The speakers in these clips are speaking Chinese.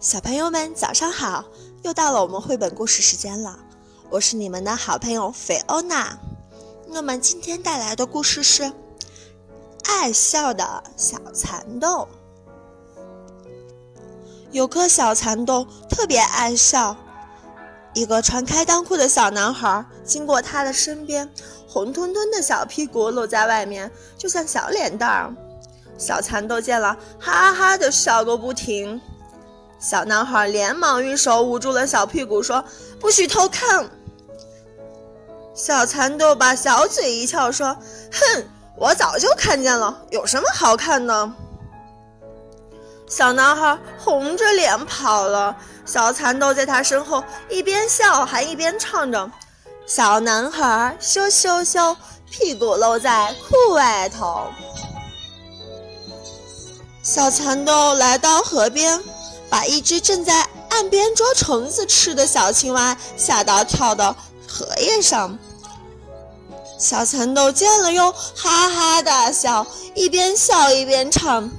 小朋友们，早上好！又到了我们绘本故事时间了，我是你们的好朋友菲欧娜。那么今天带来的故事是《爱笑的小蚕豆》。有颗小蚕豆特别爱笑，一个穿开裆裤的小男孩经过他的身边，红彤彤的小屁股露在外面，就像小脸蛋儿。小蚕豆见了，哈哈的笑个不停。小男孩连忙用手捂住了小屁股，说：“不许偷看。”小蚕豆把小嘴一翘，说：“哼，我早就看见了，有什么好看的？”小男孩红着脸跑了。小蚕豆在他身后一边笑还一边唱着：“小男孩羞羞羞，屁股露在裤外头。”小蚕豆来到河边，把一只正在岸边捉虫子吃的小青蛙吓到跳到荷叶上。小蚕豆见了又哈哈大笑，一边笑一边唱：“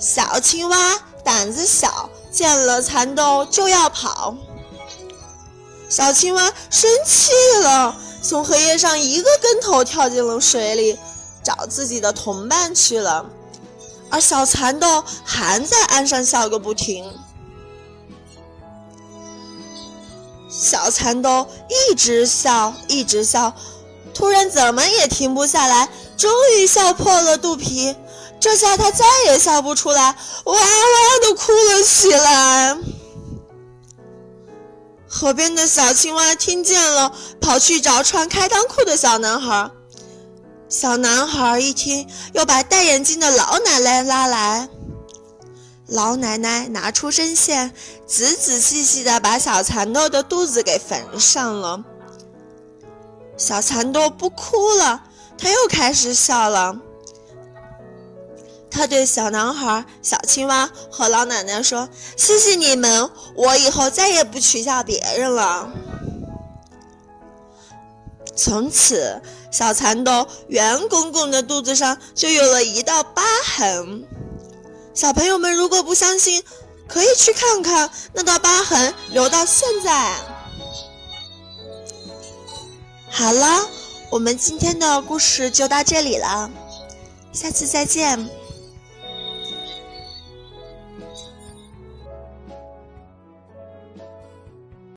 小青蛙胆子小，见了蚕豆就要跑。”小青蛙生气了，从荷叶上一个跟头跳进了水里，找自己的同伴去了。而小蚕豆还在岸上笑个不停。小蚕豆一直笑，一直笑，突然怎么也停不下来，终于笑破了肚皮。这下他再也笑不出来，哇哇的哭了起来。河边的小青蛙听见了，跑去找穿开裆裤的小男孩。小男孩一听，又把戴眼镜的老奶奶拉来。老奶奶拿出针线，仔仔细细地把小蚕豆的肚子给缝上了。小蚕豆不哭了，他又开始笑了。他对小男孩、小青蛙和老奶奶说：“谢谢你们，我以后再也不取笑别人了。”从此，小蚕豆圆滚滚的肚子上就有了一道疤痕。小朋友们，如果不相信，可以去看看那道疤痕，留到现在。好了，我们今天的故事就到这里了，下次再见。